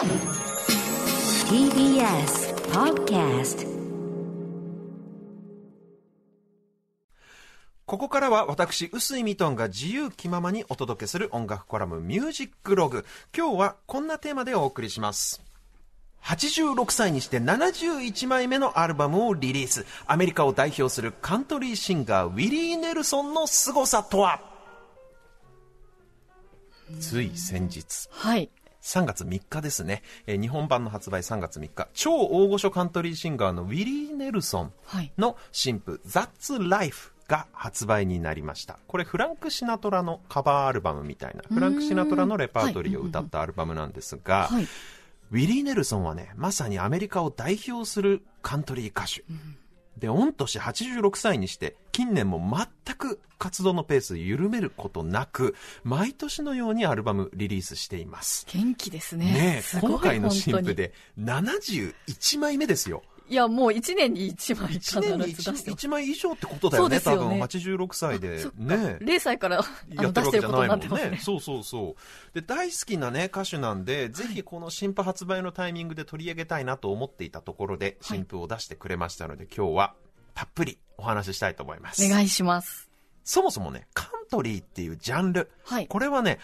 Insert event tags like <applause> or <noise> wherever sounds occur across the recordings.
TBS Podcast ここからは私、臼井ミトンが自由気ままにお届けする音楽コラムミュージックログ。今日はこんなテーマでお送りします。86歳にして71枚目のアルバムをリリース。アメリカを代表するカントリーシンガー、ウィリー・ネルソンの凄さとは？つい先日。はい。3月3日ですね、えー日本版の発売3月3日。超大御所カントリーシンガーのウィリー・ネルソンはい。の新譜「That's Life」が発売になりました。これフランク・シナトラのカバーアルバムみたいなフランク・シナトラのレパートリーを歌ったアルバムなんですが、はい。ウィリー・ネルソンはねまさにアメリカを代表するカントリー歌手、で御年86歳にして近年も全く活動のペース緩めることなく毎年のようにアルバムリリースしています元気ですね。ね今回の新譜で71枚目ですよ。いや、もう一年に一枚必ず1年に出してます 1, 枚以上ってことだよね、よね多分86歳でね。0歳からあやってるわけじゃないもんねね。。そうそうそう。で、大好きなね、歌手なんで、ぜひこの新譜発売のタイミングで取り上げたいなと思っていたところで、はい新譜を出してくれましたので、今日はたっぷりお話ししたいと思います。お願いします。そもそもね、カントリーっていうジャンル。はい。これはね、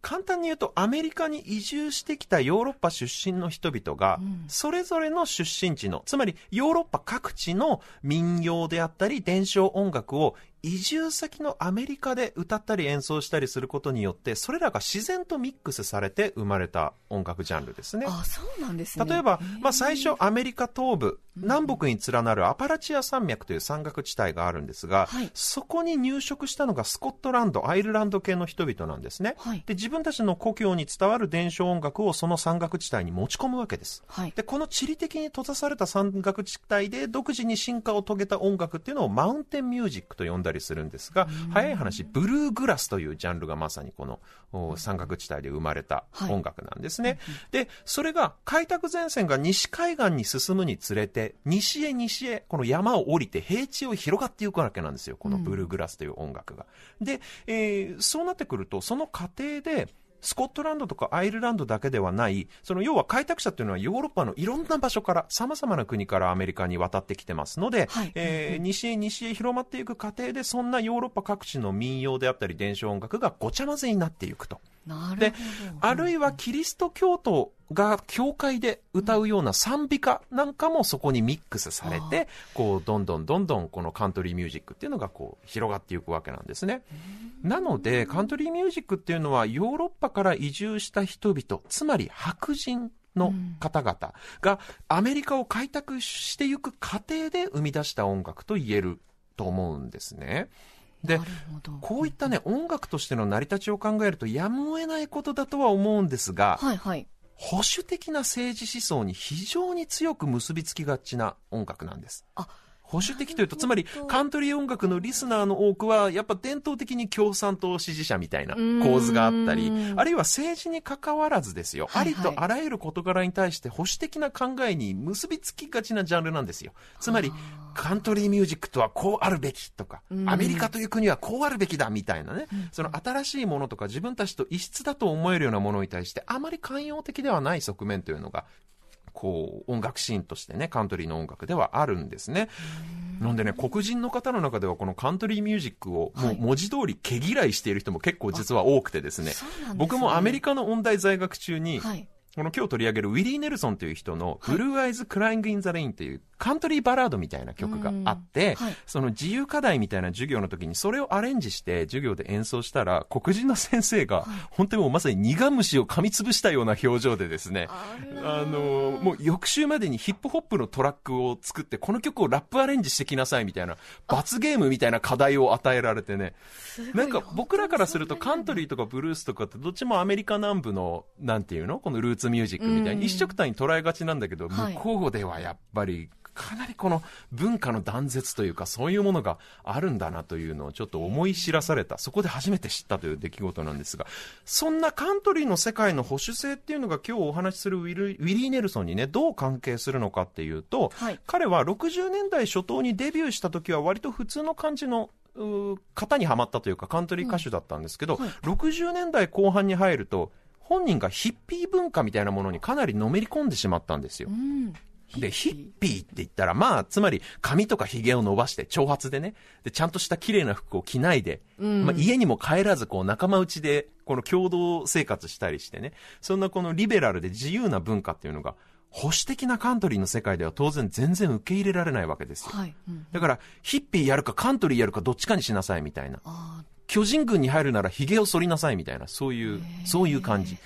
簡単に言うとアメリカに移住してきたヨーロッパ出身の人々がうんそれぞれの出身地のつまりヨーロッパ各地の民謡であったり伝承音楽を移住先のアメリカで歌ったり演奏したりすることによってそれらが自然とミックスされて生まれた音楽ジャンルですね。あ、そうなんですね。例えばまあ、最初アメリカ東部南北に連なるアパラチア山脈という山岳地帯があるんですが、はいそこに入植したのがスコットランドアイルランド系の人々なんですね、はいで自分たちの故郷に伝わる伝承音楽をその山岳地帯に持ち込むわけですはい。でこの地理的に閉ざされた山岳地帯で独自に進化を遂げた音楽っていうのをマウンテンミュージックと呼んだりするんですが早い話ブルーグラスというジャンルがまさにこのお山岳地帯で生まれたはい。音楽なんですね、でそれが開拓前線が西海岸に進むにつれて西へ西へこの山を降りて平地を広がっていくわけなんですよこのブルーグラスという音楽が、で、えーそうなってくるとその過程でスコットランドとかアイルランドだけではない、その要は開拓者っていうのはヨーロッパのいろんな場所から、様々な国からアメリカに渡ってきてますので、はいえー西へ西へ広まっていく過程で、そんなヨーロッパ各地の民謡であったり伝承音楽がごちゃ混ぜになっていくと。で。あるいはキリスト教徒が教会で歌うような賛美歌なんかもそこにミックスされて、こう、どんどんどんどんこのカントリーミュージックっていうのがこう、広がっていくわけなんですね。なので、カントリーミュージックっていうのはヨーロッパから移住した人々、つまり白人の方々がアメリカを開拓していく過程で生み出した音楽と言えると思うんですね。で。こういったね、音楽としての成り立ちを考えるとやむを得ないことだとは思うんですが、はいはい。保守的な政治思想に非常に強く結びつきがちな音楽なんです。あ、保守的というと、つまりカントリー音楽のリスナーの多くは、やっぱ伝統的に共産党支持者みたいな構図があったり、あるいは政治に関わらずですよ、はいはいありとあらゆる事柄に対して保守的な考えに結びつきがちなジャンルなんですよ。つまり、カントリーミュージックとはこうあるべきとか、アメリカという国はこうあるべきだみたいなね、その新しいものとか自分たちと異質だと思えるようなものに対して、あまり寛容的ではない側面というのが、こう、音楽シーンとしてね、カントリーの音楽ではあるんですね。なんでね、黒人の方の中ではこのカントリーミュージックをもはいう文字通り毛嫌いしている人も結構実は多くてですね僕もアメリカの音大在学中に、はい。この今日取り上げるウィリー・ネルソンという人の Blue Eyes Crying in the Rain というカントリーバラードみたいな曲があって、うんはい。その自由課題みたいな授業の時にそれをアレンジして授業で演奏したら黒人の先生が本当にもうまさに苦虫を噛みつぶしたような表情でですね、あのもう翌週までにヒップホップのトラックを作ってこの曲をラップアレンジしてきなさいみたいな罰ゲームみたいな課題を与えられてね。なんか僕らからするとカントリーとかブルースとかってどっちもアメリカ南部のなんていうの？このルーツミュージックみたいに一緒くたに捉えがちなんだけどはい。向こうではやっぱりかなりこの文化の断絶というかそういうものがあるんだなというのをちょっと思い知らされた。そこで初めて知ったという出来事なんですが。そんなカントリーの世界の保守性っていうのが今日お話しするウィルウィリー・ネルソンにねどう関係するのかっていうと、はい。彼は60年代初頭にデビューした時は割と普通の感じの型にはまったというかカントリー歌手だったんですけど、はい。60年代後半に入ると本人がヒッピー文化みたいなものにかなりのめり込んでしまったんですよ。う。ん。で、ヒッピーって言ったら、まあ、つまり髪とか髭を伸ばして、長髪でね、で、ちゃんとした綺麗な服を着ないで、うんまあ、家にも帰らず、こう、仲間内で、この共同生活したりしてね、そんなこのリベラルで自由な文化っていうのが、保守的なカントリーの世界では当然全然受け入れられないわけですよ。はい。うん。だから、ヒッピーやるかカントリーやるかどっちかにしなさいみたいな。あ巨人軍に入るなら髭を剃りなさいみたいな、そういう、そういう感じ。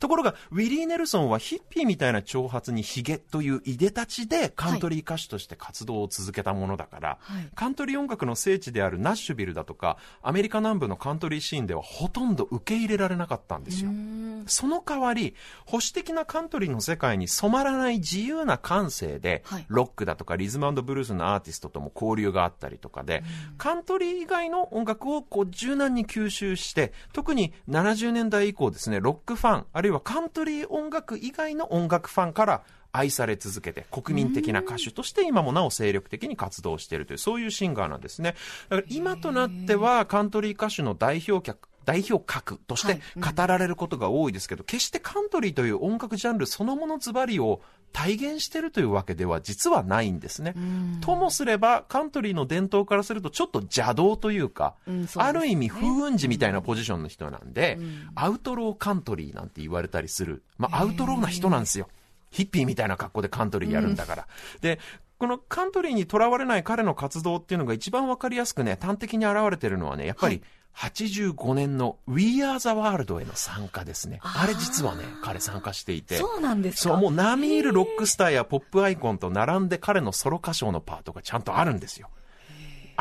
ところが、ウィリー・ネルソンはヒッピーみたいな長髪にヒゲといういでたちでカントリー歌手として活動を続けたものだから、はいカントリー音楽の聖地であるナッシュビルだとか、アメリカ南部のカントリーシーンではほとんど受け入れられなかったんですよ。ん。その代わり、保守的なカントリーの世界に染まらない自由な感性で、はいロックだとかリズムブルースのアーティストとも交流があったりとかで、カントリー以外の音楽をこう柔軟に吸収して、特に70年代以降ですね、ロックファン、あるいはカントリー音楽以外の音楽ファンから愛され続けて、国民的な歌手として今もなお精力的に活動しているという、そういうシンガーなんですね。だから今となっては、カントリー歌手の代表客、代表格として語られることが多いですけど、決してカントリーという音楽ジャンルそのものズバリを体現しているというわけでは実はないんですね。ともすれば、カントリーの伝統からするとちょっと邪道というか、うんそうねある意味風雲児みたいなポジションの人なんで、んアウトローカントリーなんて言われたりする。まあ、アウトローな人なんですよ。ヒッピーみたいな格好でカントリーやるんだから。で、このカントリーにとらわれない彼の活動っていうのが一番わかりやすくね、端的に現れてるのはね、やっぱり、85年の We Are the World への参加ですね。あれ実はね、彼参加していて。そうなんですか？そう、もう並みいるロックスターやポップアイコンと並んで彼のソロ歌唱のパートがちゃんとあるんですよ。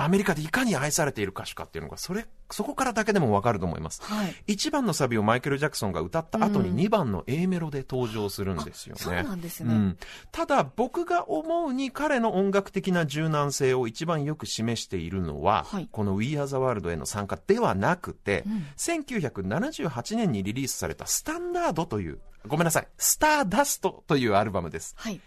アメリカでいかに愛されている歌手かっていうのが、それ、そこからだけでもわかると思います。はい。1番のサビをマイケル・ジャクソンが歌った後に2番の A メロで登場するんですよね。そうなんですね。うん、ただ僕が思うに彼の音楽的な柔軟性を一番よく示しているのは、はいこの We Are the World への参加ではなくて、うん1978年にリリースされたスタンダードという、ごめんなさい、スターダストというアルバムです。はい。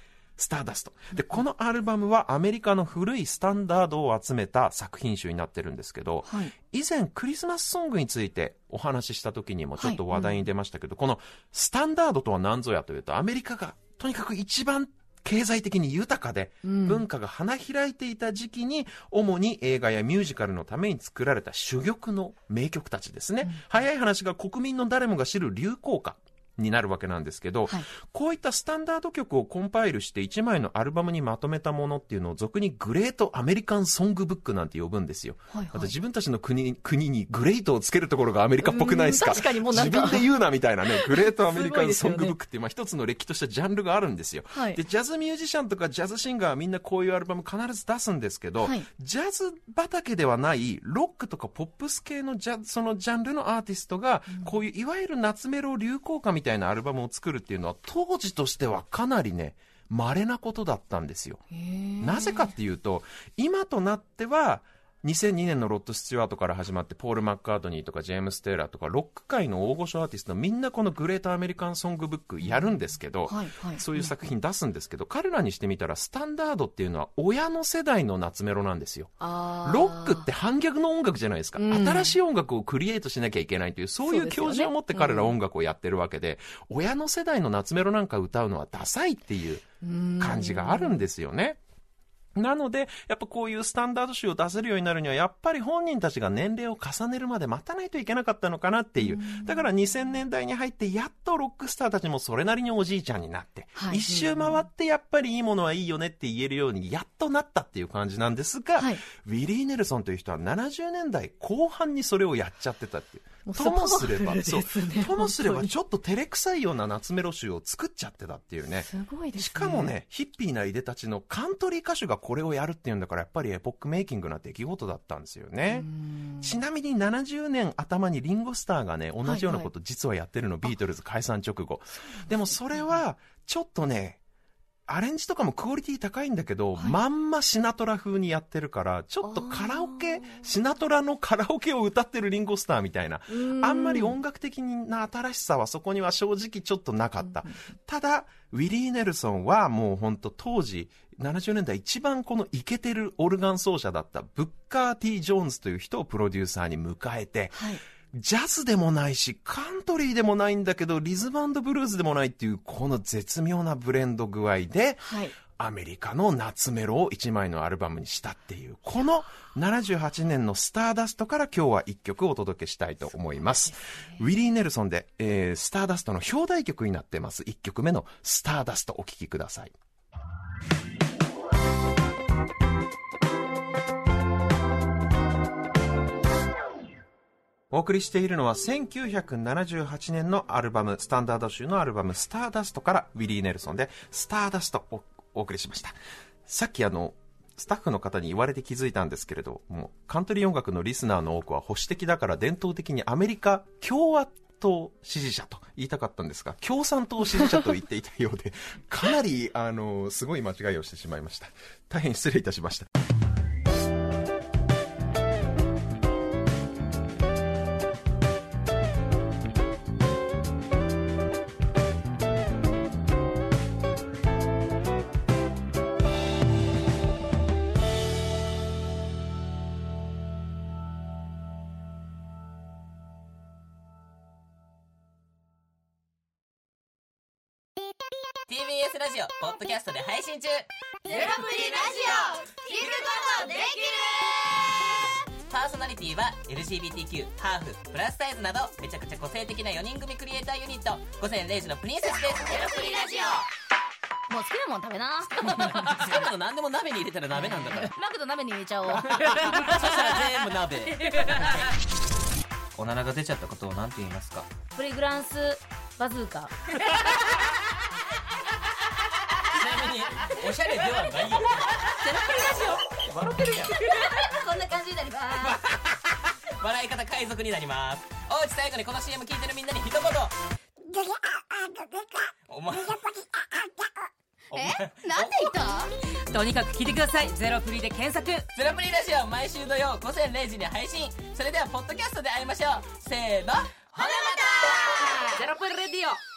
スターダスト。で、このアルバムはアメリカの古いスタンダードを集めた作品集になってるんですけど、はい。以前クリスマスソングについてお話しした時にもちょっと話題に出ましたけど、このスタンダードとは何ぞやというと、アメリカがとにかく一番経済的に豊かで、うん文化が花開いていた時期に、主に映画やミュージカルのために作られた珠玉の名曲たちですね。早い話が国民の誰もが知る流行歌。になるわけなんですけど、はい。こういったスタンダード曲をコンパイルして1枚のアルバムにまとめたものっていうのを俗にグレートアメリカンソングブックなんて呼ぶんですよ。はいはい。また自分たちの国国にグレートをつけるところがアメリカっぽくないですか？うん確かにもう自分で言うなみたいなね、<laughs> グレートアメリカンソングブックっていう、まあ一つの歴史としたジャンルがあるんですよ。はい。で、ジャズミュージシャンとかジャズシンガーはみんなこういうアルバム必ず出すんですけど、はい。ジャズ畑ではないロックとかポップス系のジャそのジャンルのアーティストが、こういういわゆる夏メロ流行歌みたいなアルバムを作るっていうのは当時としてはかなりね、稀なことだったんですよ。なぜかっていうと、今となっては、2002年のロッド・スチュワートから始まって、ポール・マッカートニーとかジェームス・テイラーとか、ロック界の大御所アーティスト、みんなこのグレート・アメリカン・ソングブックやるんですけど、はいはい。そういう作品出すんですけど、彼らにしてみたら、スタンダードっていうのは親の世代の夏メロなんですよ。ロックって反逆の音楽じゃないですか、うん。新しい音楽をクリエイトしなきゃいけないという、そういう教授を持って彼ら音楽をやってるわけで、親の世代の夏メロなんか歌うのはダサいっていう感じがあるんですよね。なので、やっぱこういうスタンダード集を出せるようになるには、やっぱり本人たちが年齢を重ねるまで待たないといけなかったのかなっていう。だから2000年代に入って、やっとロックスターたちもそれなりにおじいちゃんになって、はい一周回ってやっぱりいいものはいいよねって言えるように、やっとなったっていう感じなんですが、はいウィリー・ネルソンという人は70年代後半にそれをやっちゃってたっていう。ともすれば、パワフルですねともすればちょっと照れくさいような夏メロ集を作っちゃってたっていうね。すごいですね。しかもね、ヒッピーないでたちのカントリー歌手がこれをやるっていうんだから、やっぱりエポックメイキングな出来事だったんですよね。ちなみに70年頭にリンゴスターがね、同じようなこと実はやってるの、ビートルズ解散直後。でもそれは、ちょっとね、アレンジとかもクオリティ高いんだけど、まんまシナトラ風にやってるから、ちょっとカラオケ、シナトラのカラオケを歌ってるリンゴスターみたいな、あんまり音楽的な新しさはそこには正直ちょっとなかった。ただ、ウィリー・ネルソンはもう本当当時、70年代一番このイケてるオルガン奏者だったブッカー・ティ・ジョーンズという人をプロデューサーに迎えて、はい。ジャズでもないし、カントリーでもないんだけど、リズムブルースでもないっていう、この絶妙なブレンド具合で、はい。アメリカの夏メロを1枚のアルバムにしたっていう、この78年のスターダストから今日は1曲お届けしたいと思います。ウィリー・ネルソンで、えースターダストの表題曲になってます。1曲目のスターダストお聴きください。お送りしているのは1978年のアルバム、スタンダード集のアルバム、スターダストからウィリー・ネルソンで、スターダストをお送りしました。さっきあの、スタッフの方に言われて気づいたんですけれど、もうカントリー音楽のリスナーの多くは保守的だから伝統的にアメリカ共和党支持者と言いたかったんですが、共産党支持者と言っていたようで、かなり、あの、すごい間違いをしてしまいました。大変失礼いたしました。「TBS ラジオ」ポッドキャストで配信中。ゼロプリラジオ。聞くことできるパーソナリティは LGBTQ ハーフプラスサイズなどめちゃくちゃ個性的な4人組クリエイターユニット。午前0時のプリンセスです。ゼロプリラジもう好きなもん食べな。好きなの何でも鍋に入れたら鍋なんだからマクド鍋に入れちゃおう。そしたら全部鍋。<laughs> おならが出ちゃったことを何て言いますか？プリグランスバズーカ。に <laughs> おしゃれではないよ。ゼロプリラジオ笑ってるやん。こんな感じになります。笑い方海賊になります。おうち最後にこの CM 聞いてるみんなに一言。お前お前なんで言ったとにかく聞いてくださいゼロプリで検索ゼロプリラジオ毎週土曜午前0時に配信それではポッドキャストで会いましょうせーのほなまたゼロプリレディオ